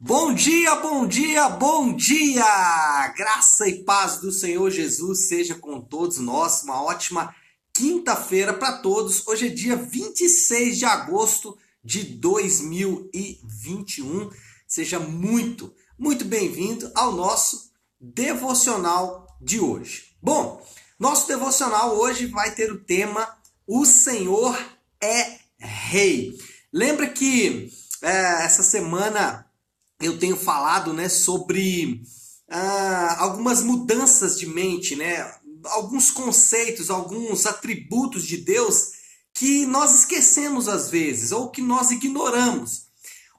Bom dia, bom dia, bom dia! Graça e paz do Senhor Jesus seja com todos nós. Uma ótima quinta-feira para todos. Hoje é dia 26 de agosto de 2021. Seja muito, muito bem-vindo ao nosso devocional de hoje. Bom, nosso devocional hoje vai ter o tema O Senhor é Rei. Lembra que é, essa semana eu tenho falado né, sobre ah, algumas mudanças de mente, né, alguns conceitos, alguns atributos de Deus que nós esquecemos às vezes ou que nós ignoramos.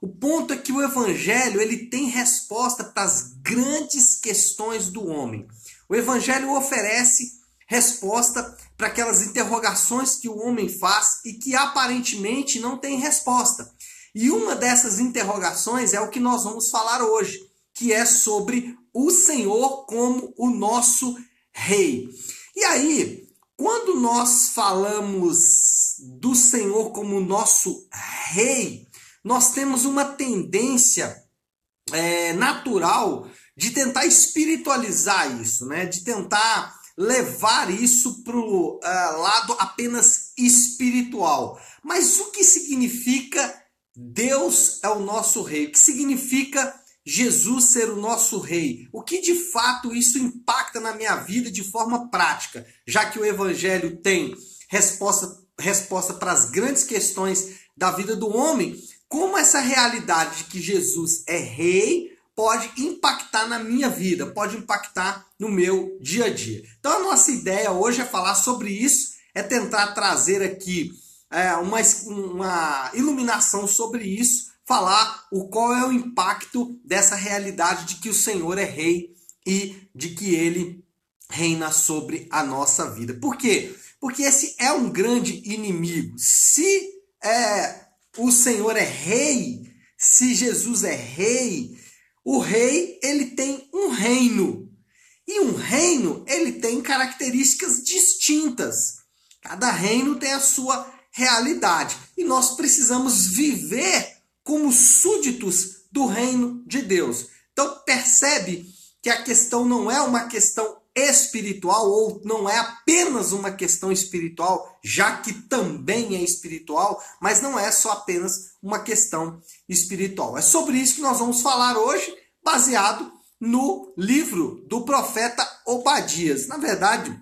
O ponto é que o evangelho ele tem resposta para as grandes questões do homem. O evangelho oferece resposta para aquelas interrogações que o homem faz e que aparentemente não tem resposta. E uma dessas interrogações é o que nós vamos falar hoje, que é sobre o Senhor como o nosso rei. E aí, quando nós falamos do Senhor como nosso rei, nós temos uma tendência é, natural de tentar espiritualizar isso, né? de tentar levar isso para o uh, lado apenas espiritual. Mas o que significa Deus é o nosso rei. O que significa Jesus ser o nosso rei? O que de fato isso impacta na minha vida de forma prática? Já que o evangelho tem resposta, resposta para as grandes questões da vida do homem, como essa realidade de que Jesus é rei pode impactar na minha vida, pode impactar no meu dia a dia. Então a nossa ideia hoje é falar sobre isso, é tentar trazer aqui é, uma, uma iluminação sobre isso, falar o qual é o impacto dessa realidade de que o Senhor é rei e de que ele reina sobre a nossa vida. Por quê? Porque esse é um grande inimigo. Se é, o Senhor é rei, se Jesus é rei, o rei ele tem um reino. E um reino ele tem características distintas. Cada reino tem a sua realidade. E nós precisamos viver como súditos do reino de Deus. Então percebe que a questão não é uma questão espiritual ou não é apenas uma questão espiritual, já que também é espiritual, mas não é só apenas uma questão espiritual. É sobre isso que nós vamos falar hoje, baseado no livro do profeta Obadias. Na verdade,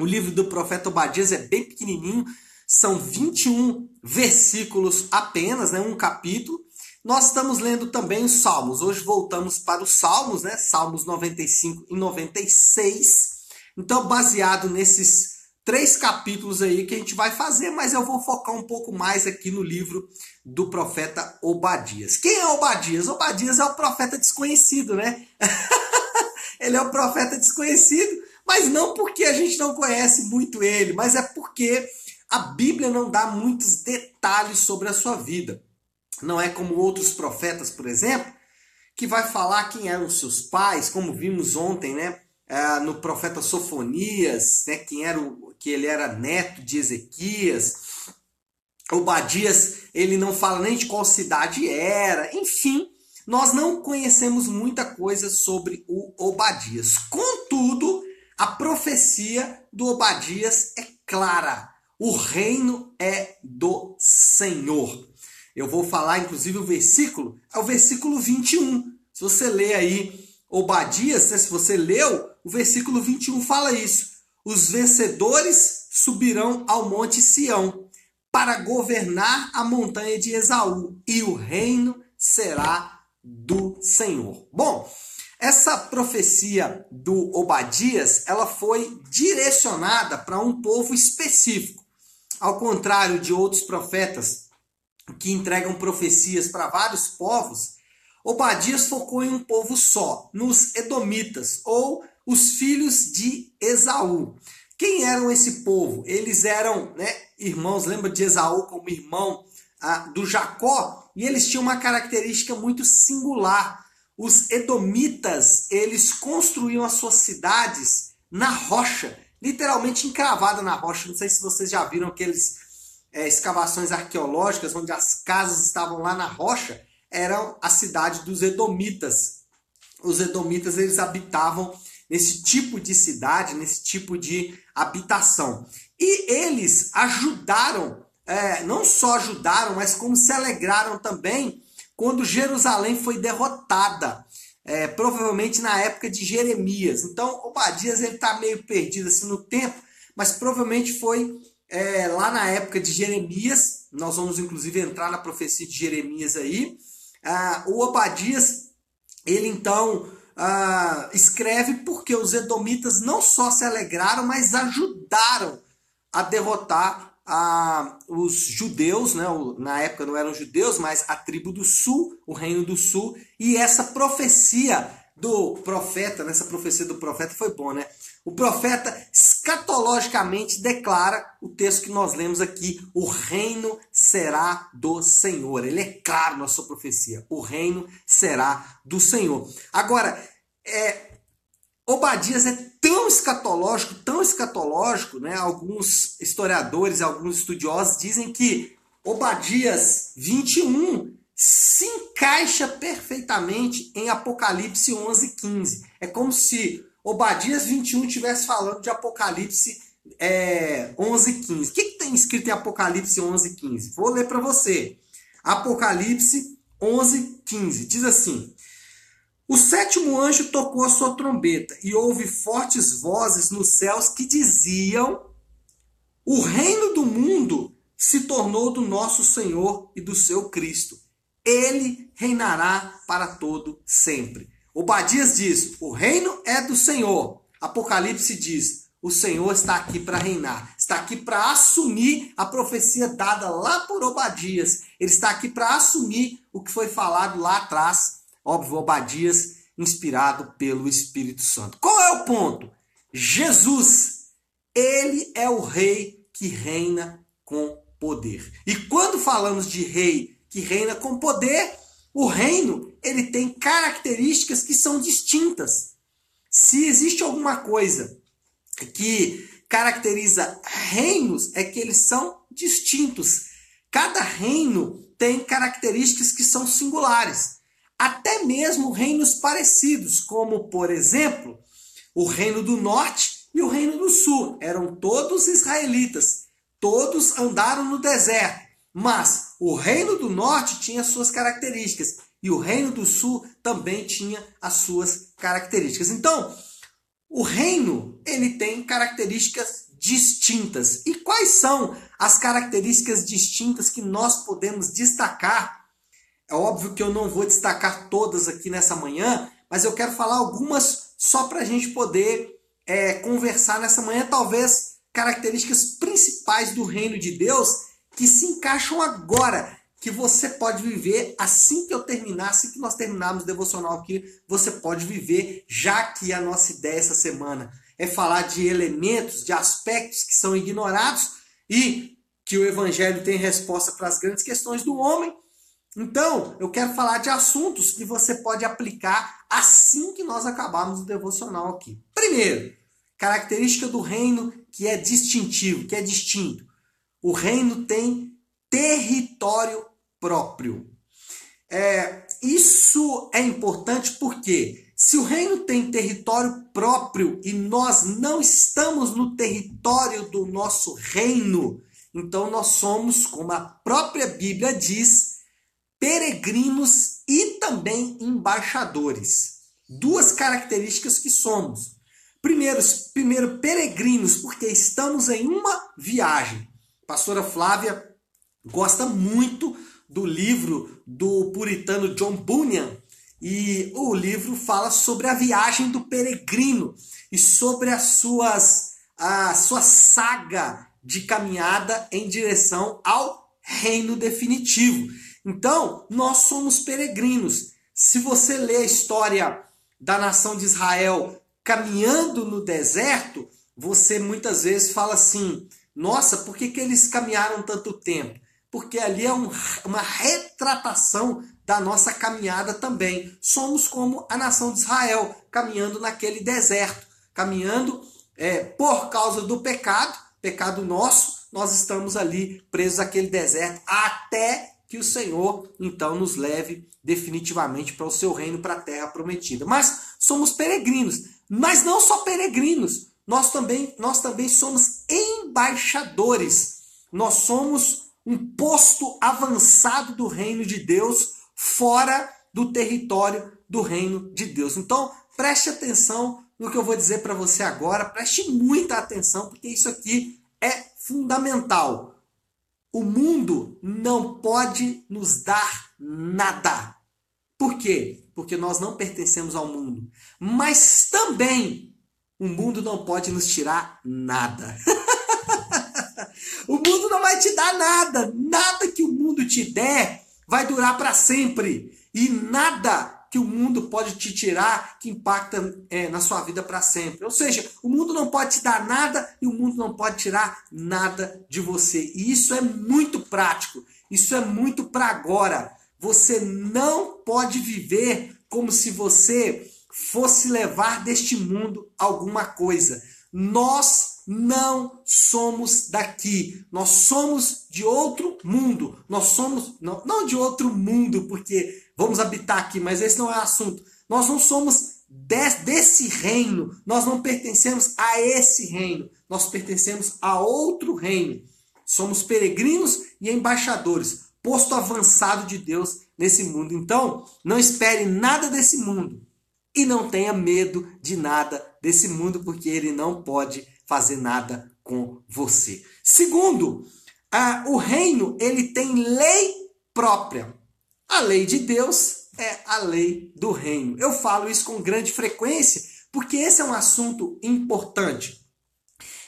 o livro do profeta Obadias é bem pequenininho, são 21 versículos apenas, né, um capítulo. Nós estamos lendo também os Salmos. Hoje voltamos para os Salmos, né? Salmos 95 e 96. Então, baseado nesses três capítulos aí que a gente vai fazer, mas eu vou focar um pouco mais aqui no livro do profeta Obadias. Quem é Obadias? Obadias é o profeta desconhecido, né? ele é o profeta desconhecido, mas não porque a gente não conhece muito ele, mas é porque a Bíblia não dá muitos detalhes sobre a sua vida. Não é como outros profetas, por exemplo, que vai falar quem eram seus pais, como vimos ontem, né? É, no profeta Sofonias, né? Quem era o, que ele era neto de Ezequias. Obadias, ele não fala nem de qual cidade era. Enfim, nós não conhecemos muita coisa sobre o Obadias. Contudo, a profecia do Obadias é clara. O reino é do Senhor. Eu vou falar, inclusive, o versículo, é o versículo 21. Se você ler aí Obadias, né, se você leu, o versículo 21 fala isso. Os vencedores subirão ao monte Sião para governar a montanha de Esaú, e o reino será do Senhor. Bom, essa profecia do Obadias, ela foi direcionada para um povo específico. Ao contrário de outros profetas que entregam profecias para vários povos, Obadias focou em um povo só, nos Edomitas, ou os filhos de Esaú. Quem eram esse povo? Eles eram né, irmãos, lembra de Esaú como irmão ah, do Jacó? E eles tinham uma característica muito singular. Os Edomitas, eles construíam as suas cidades na rocha literalmente encravada na rocha. Não sei se vocês já viram aqueles é, escavações arqueológicas onde as casas estavam lá na rocha. era a cidade dos Edomitas. Os Edomitas eles habitavam nesse tipo de cidade, nesse tipo de habitação. E eles ajudaram, é, não só ajudaram, mas como se alegraram também quando Jerusalém foi derrotada. É, provavelmente na época de Jeremias. Então, Obadias ele está meio perdido assim no tempo, mas provavelmente foi é, lá na época de Jeremias. Nós vamos inclusive entrar na profecia de Jeremias aí. Ah, o Obadias, ele então ah, escreve porque os edomitas não só se alegraram, mas ajudaram a derrotar a, os judeus, né? na época não eram judeus, mas a tribo do sul, o reino do sul, e essa profecia do profeta, nessa profecia do profeta foi bom, né? O profeta escatologicamente declara o texto que nós lemos aqui: o reino será do Senhor. Ele é claro na sua profecia: o reino será do Senhor. Agora, é, Obadias é tão escatológico, tão escatológico, né? Alguns historiadores, alguns estudiosos dizem que Obadias 21 se encaixa perfeitamente em Apocalipse 11:15. É como se Obadias 21 estivesse falando de Apocalipse é, 11:15. O que, que tem escrito em Apocalipse 11:15? Vou ler para você. Apocalipse 11:15 diz assim: o sétimo anjo tocou a sua trombeta e houve fortes vozes nos céus que diziam: O reino do mundo se tornou do nosso Senhor e do seu Cristo. Ele reinará para todo sempre. Obadias diz: O reino é do Senhor. Apocalipse diz: O Senhor está aqui para reinar, está aqui para assumir a profecia dada lá por Obadias. Ele está aqui para assumir o que foi falado lá atrás Óbvio, Obadias, inspirado pelo Espírito Santo. Qual é o ponto? Jesus, ele é o rei que reina com poder. E quando falamos de rei que reina com poder, o reino, ele tem características que são distintas. Se existe alguma coisa que caracteriza reinos, é que eles são distintos. Cada reino tem características que são singulares até mesmo reinos parecidos, como, por exemplo, o Reino do Norte e o Reino do Sul. Eram todos israelitas, todos andaram no deserto, mas o Reino do Norte tinha suas características e o Reino do Sul também tinha as suas características. Então, o reino ele tem características distintas. E quais são as características distintas que nós podemos destacar é óbvio que eu não vou destacar todas aqui nessa manhã, mas eu quero falar algumas só para a gente poder é, conversar nessa manhã, talvez características principais do reino de Deus que se encaixam agora, que você pode viver assim que eu terminar, assim que nós terminarmos o devocional aqui, você pode viver, já que a nossa ideia essa semana é falar de elementos, de aspectos que são ignorados e que o evangelho tem resposta para as grandes questões do homem então, eu quero falar de assuntos que você pode aplicar assim que nós acabarmos o devocional aqui. Primeiro, característica do reino que é distintivo, que é distinto. O reino tem território próprio. É, isso é importante porque se o reino tem território próprio e nós não estamos no território do nosso reino, então nós somos, como a própria Bíblia diz, peregrinos e também embaixadores. Duas características que somos. Primeiro, primeiro peregrinos, porque estamos em uma viagem. A pastora Flávia gosta muito do livro do puritano John Bunyan, e o livro fala sobre a viagem do peregrino e sobre as suas a sua saga de caminhada em direção ao reino definitivo. Então, nós somos peregrinos. Se você lê a história da nação de Israel caminhando no deserto, você muitas vezes fala assim: nossa, por que, que eles caminharam tanto tempo? Porque ali é um, uma retratação da nossa caminhada também. Somos como a nação de Israel, caminhando naquele deserto, caminhando é, por causa do pecado, pecado nosso, nós estamos ali presos àquele deserto até que o Senhor então nos leve definitivamente para o seu reino, para a terra prometida. Mas somos peregrinos, mas não só peregrinos, nós também, nós também somos embaixadores. Nós somos um posto avançado do reino de Deus fora do território do reino de Deus. Então, preste atenção no que eu vou dizer para você agora, preste muita atenção, porque isso aqui é fundamental. O mundo não pode nos dar nada. Por quê? Porque nós não pertencemos ao mundo. Mas também o mundo não pode nos tirar nada. o mundo não vai te dar nada. Nada que o mundo te der vai durar para sempre. E nada que o mundo pode te tirar que impacta é, na sua vida para sempre. Ou seja, o mundo não pode te dar nada e o mundo não pode tirar nada de você. E isso é muito prático. Isso é muito para agora. Você não pode viver como se você fosse levar deste mundo alguma coisa. Nós não somos daqui. Nós somos de outro mundo. Nós somos, não, não de outro mundo, porque vamos habitar aqui, mas esse não é assunto. Nós não somos de, desse reino. Nós não pertencemos a esse reino. Nós pertencemos a outro reino. Somos peregrinos e embaixadores, posto avançado de Deus nesse mundo. Então, não espere nada desse mundo e não tenha medo de nada desse mundo, porque ele não pode fazer nada com você. Segundo, a, o reino ele tem lei própria. A lei de Deus é a lei do reino. Eu falo isso com grande frequência porque esse é um assunto importante.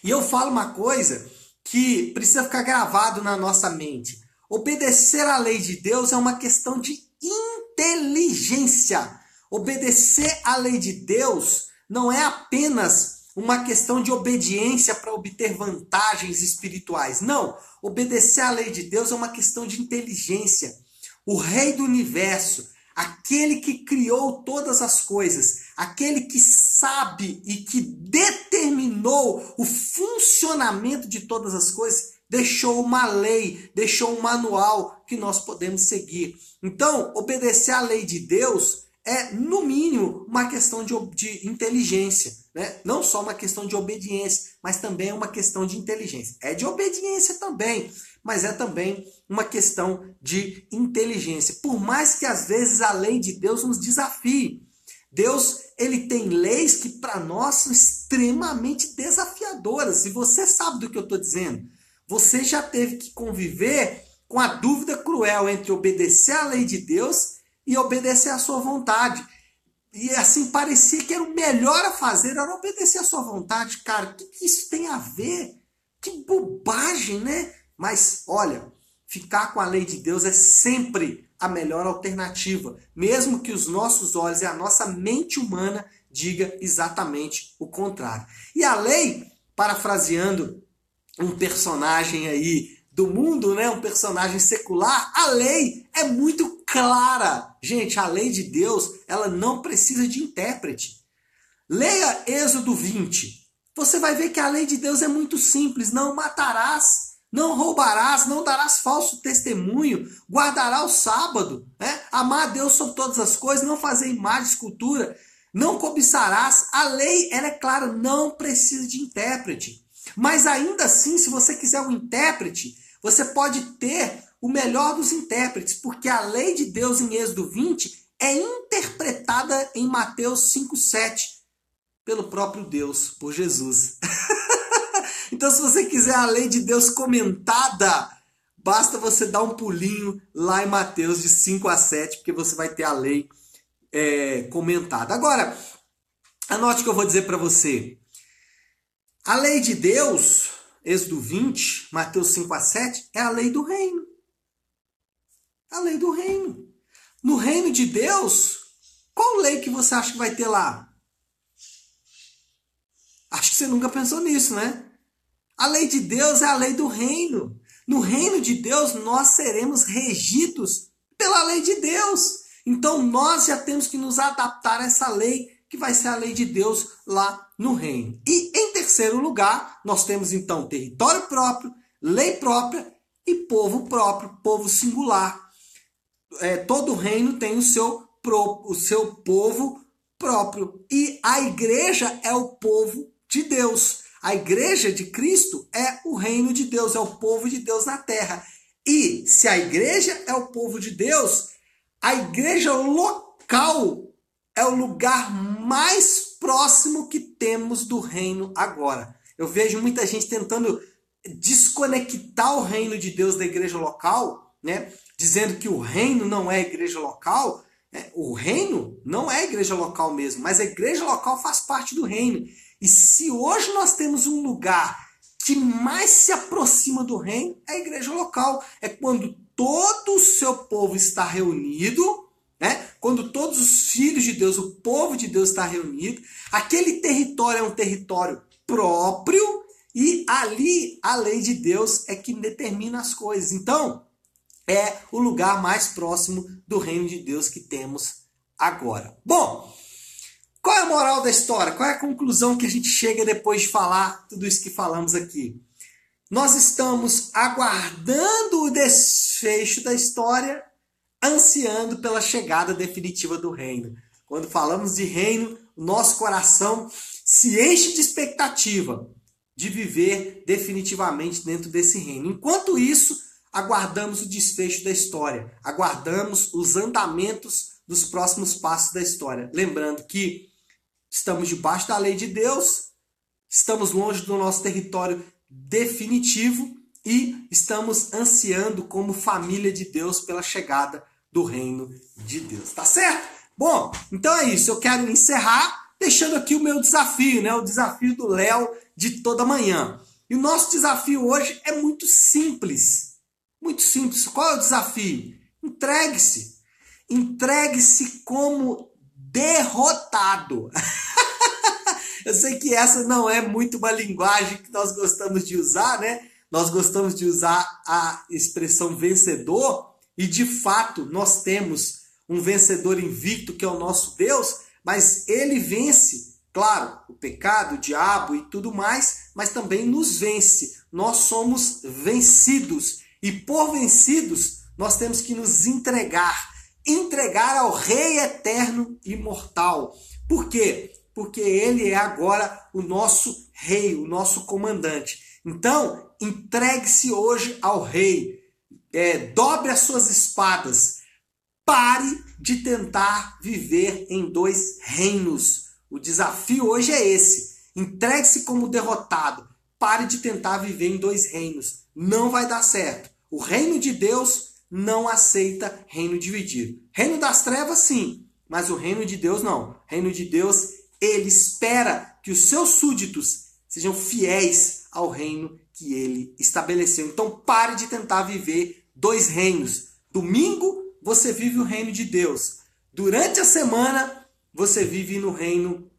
E eu falo uma coisa que precisa ficar gravado na nossa mente. Obedecer à lei de Deus é uma questão de inteligência. Obedecer à lei de Deus não é apenas uma questão de obediência para obter vantagens espirituais. Não, obedecer à lei de Deus é uma questão de inteligência. O Rei do universo, aquele que criou todas as coisas, aquele que sabe e que determinou o funcionamento de todas as coisas, deixou uma lei, deixou um manual que nós podemos seguir. Então, obedecer à lei de Deus é, no mínimo, uma questão de, de inteligência. Né? Não só uma questão de obediência, mas também uma questão de inteligência. É de obediência também, mas é também uma questão de inteligência. Por mais que às vezes a lei de Deus nos desafie. Deus, ele tem leis que para nós são extremamente desafiadoras. E você sabe do que eu estou dizendo. Você já teve que conviver com a dúvida cruel entre obedecer à lei de Deus e obedecer à sua vontade. E assim, parecia que era o melhor a fazer, era obedecer à sua vontade. Cara, o que, que isso tem a ver? Que bobagem, né? Mas, olha, ficar com a lei de Deus é sempre a melhor alternativa, mesmo que os nossos olhos e a nossa mente humana diga exatamente o contrário. E a lei, parafraseando um personagem aí do mundo, né, um personagem secular, a lei é muito clara. Gente, a lei de Deus, ela não precisa de intérprete. Leia Êxodo 20. Você vai ver que a lei de Deus é muito simples. Não matarás, não roubarás, não darás falso testemunho, guardará o sábado, né? amar a Deus sobre todas as coisas, não fazer imagem, escultura, não cobiçarás. A lei, ela é clara, não precisa de intérprete. Mas ainda assim, se você quiser um intérprete, você pode ter o melhor dos intérpretes, porque a lei de Deus em Êxodo 20 é interpretada em Mateus 5,7 pelo próprio Deus, por Jesus. então, se você quiser a lei de Deus comentada, basta você dar um pulinho lá em Mateus de 5 a 7, porque você vai ter a lei é, comentada. Agora, anote o que eu vou dizer para você. A lei de Deus, Êxodo 20, Mateus 5 a 7, é a lei do reino a lei do reino. No reino de Deus, qual lei que você acha que vai ter lá? Acho que você nunca pensou nisso, né? A lei de Deus é a lei do reino. No reino de Deus, nós seremos regidos pela lei de Deus. Então, nós já temos que nos adaptar a essa lei, que vai ser a lei de Deus lá no reino. E, em terceiro lugar, nós temos então território próprio, lei própria e povo próprio, povo singular. é, todo reino tem o seu, o seu povo próprio. E a igreja é o povo de Deus. A igreja de Cristo é o reino de Deus, é o povo de Deus na terra. E se a igreja é o povo de Deus, a igreja local é o lugar mais próximo que temos do reino agora. Eu vejo muita gente tentando desconectar o reino de Deus da igreja local, né? Dizendo que o reino não é igreja local. Né? O reino não é igreja local mesmo, mas a igreja local faz parte do reino. E se hoje nós temos um lugar que mais se aproxima do reino, é a igreja local. É quando todo o seu povo está reunido né? Quando todos os filhos de Deus, o povo de Deus está reunido, aquele território é um território próprio e ali a lei de Deus é que determina as coisas. Então, é o lugar mais próximo do reino de Deus que temos agora. Bom, qual é a moral da história? Qual é a conclusão que a gente chega depois de falar tudo isso que falamos aqui? Nós estamos aguardando o desfecho da história ansiando pela chegada definitiva do reino. Quando falamos de reino, nosso coração se enche de expectativa de viver definitivamente dentro desse reino. Enquanto isso, aguardamos o desfecho da história, aguardamos os andamentos dos próximos passos da história. Lembrando que estamos debaixo da lei de Deus, estamos longe do nosso território definitivo e estamos ansiando como família de Deus pela chegada do reino de Deus. Tá certo? Bom, então é isso. Eu quero encerrar deixando aqui o meu desafio, né? O desafio do Léo de toda manhã. E o nosso desafio hoje é muito simples. Muito simples. Qual é o desafio? Entregue-se. Entregue-se como derrotado. Eu sei que essa não é muito uma linguagem que nós gostamos de usar, né? Nós gostamos de usar a expressão vencedor, e de fato, nós temos um vencedor invicto que é o nosso Deus, mas ele vence, claro, o pecado, o diabo e tudo mais, mas também nos vence. Nós somos vencidos e por vencidos nós temos que nos entregar, entregar ao Rei eterno e imortal. Por quê? Porque ele é agora o nosso rei, o nosso comandante. Então, entregue-se hoje ao rei é, dobre as suas espadas. Pare de tentar viver em dois reinos. O desafio hoje é esse. Entregue-se como derrotado. Pare de tentar viver em dois reinos. Não vai dar certo. O reino de Deus não aceita reino dividido. Reino das trevas, sim, mas o reino de Deus não. O reino de Deus, ele espera que os seus súditos sejam fiéis ao reino que ele estabeleceu. Então pare de tentar viver dois reinos. Domingo você vive o reino de Deus. Durante a semana você vive no reino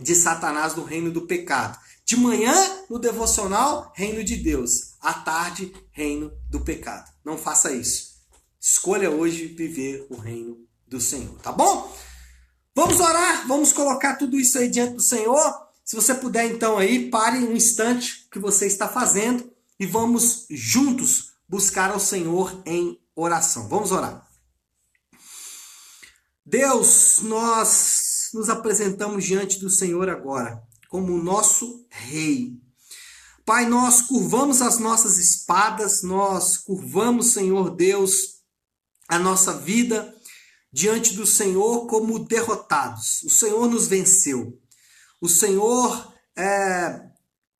de Satanás, no reino do pecado. De manhã, no devocional, reino de Deus. À tarde, reino do pecado. Não faça isso. Escolha hoje viver o reino do Senhor, tá bom? Vamos orar, vamos colocar tudo isso aí diante do Senhor. Se você puder, então, aí, pare um instante o que você está fazendo e vamos juntos buscar ao Senhor em oração. Vamos orar. Deus, nós nos apresentamos diante do Senhor agora como o nosso Rei. Pai, nós curvamos as nossas espadas, nós curvamos, Senhor Deus, a nossa vida diante do Senhor como derrotados. O Senhor nos venceu. O Senhor é,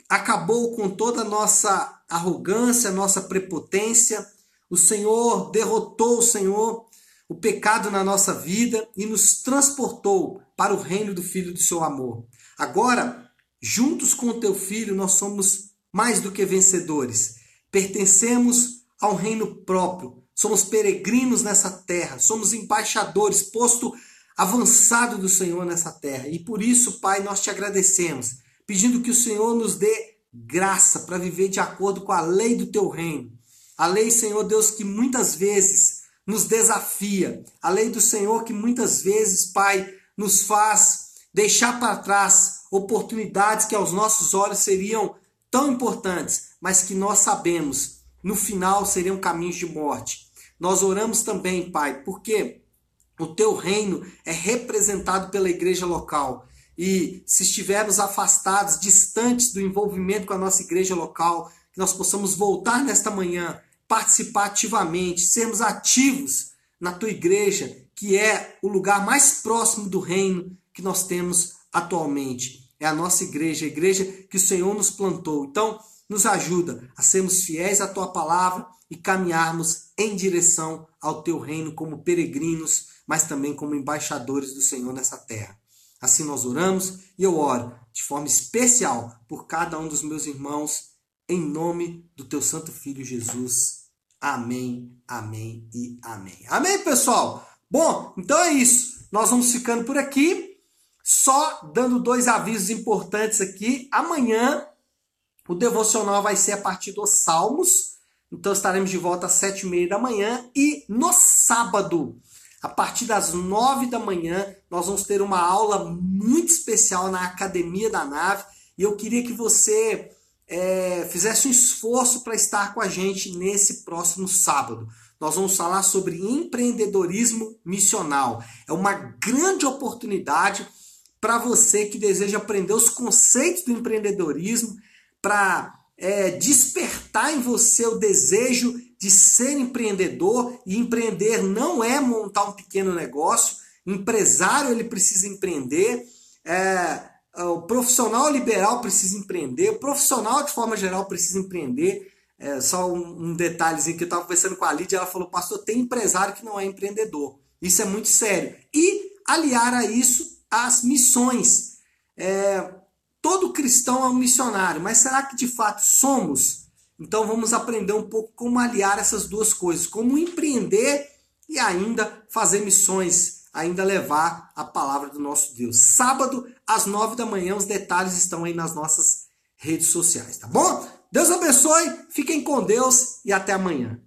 acabou com toda a nossa arrogância, nossa prepotência. O Senhor derrotou o Senhor o pecado na nossa vida e nos transportou para o reino do Filho do seu amor. Agora, juntos com o teu filho, nós somos mais do que vencedores. Pertencemos ao reino próprio. Somos peregrinos nessa terra, somos embaixadores, posto avançado do Senhor nessa terra. E por isso, Pai, nós te agradecemos, pedindo que o Senhor nos dê graça para viver de acordo com a lei do teu reino. A lei, Senhor Deus, que muitas vezes nos desafia. A lei do Senhor que muitas vezes, Pai, nos faz deixar para trás oportunidades que aos nossos olhos seriam tão importantes, mas que nós sabemos no final seriam caminhos de morte. Nós oramos também, Pai, porque o teu reino é representado pela igreja local. E se estivermos afastados, distantes do envolvimento com a nossa igreja local, que nós possamos voltar nesta manhã, participar ativamente, sermos ativos na tua igreja, que é o lugar mais próximo do reino que nós temos atualmente. É a nossa igreja, a igreja que o Senhor nos plantou. Então, nos ajuda a sermos fiéis à tua palavra e caminharmos em direção ao teu reino como peregrinos, mas também como embaixadores do Senhor nessa terra. Assim nós oramos e eu oro de forma especial por cada um dos meus irmãos, em nome do teu santo filho Jesus. Amém, amém e amém. Amém, pessoal? Bom, então é isso. Nós vamos ficando por aqui. Só dando dois avisos importantes aqui. Amanhã o devocional vai ser a partir dos Salmos. Então estaremos de volta às sete e meia da manhã. E no sábado, a partir das nove da manhã, nós vamos ter uma aula muito especial na Academia da Nave. E eu queria que você é, fizesse um esforço para estar com a gente nesse próximo sábado. Nós vamos falar sobre empreendedorismo missional. É uma grande oportunidade para você que deseja aprender os conceitos do empreendedorismo, para é, despertar em você o desejo de ser empreendedor. E empreender não é montar um pequeno negócio. Empresário ele precisa empreender. É, o profissional liberal precisa empreender. O profissional de forma geral precisa empreender. É, só um, um detalhezinho que eu estava conversando com a Lídia, ela falou, pastor, tem empresário que não é empreendedor. Isso é muito sério. E aliar a isso as missões. É, todo cristão é um missionário, mas será que de fato somos? Então vamos aprender um pouco como aliar essas duas coisas, como empreender e ainda fazer missões, ainda levar a palavra do nosso Deus. Sábado, às nove da manhã, os detalhes estão aí nas nossas redes sociais, tá bom? Deus abençoe, fiquem com Deus e até amanhã.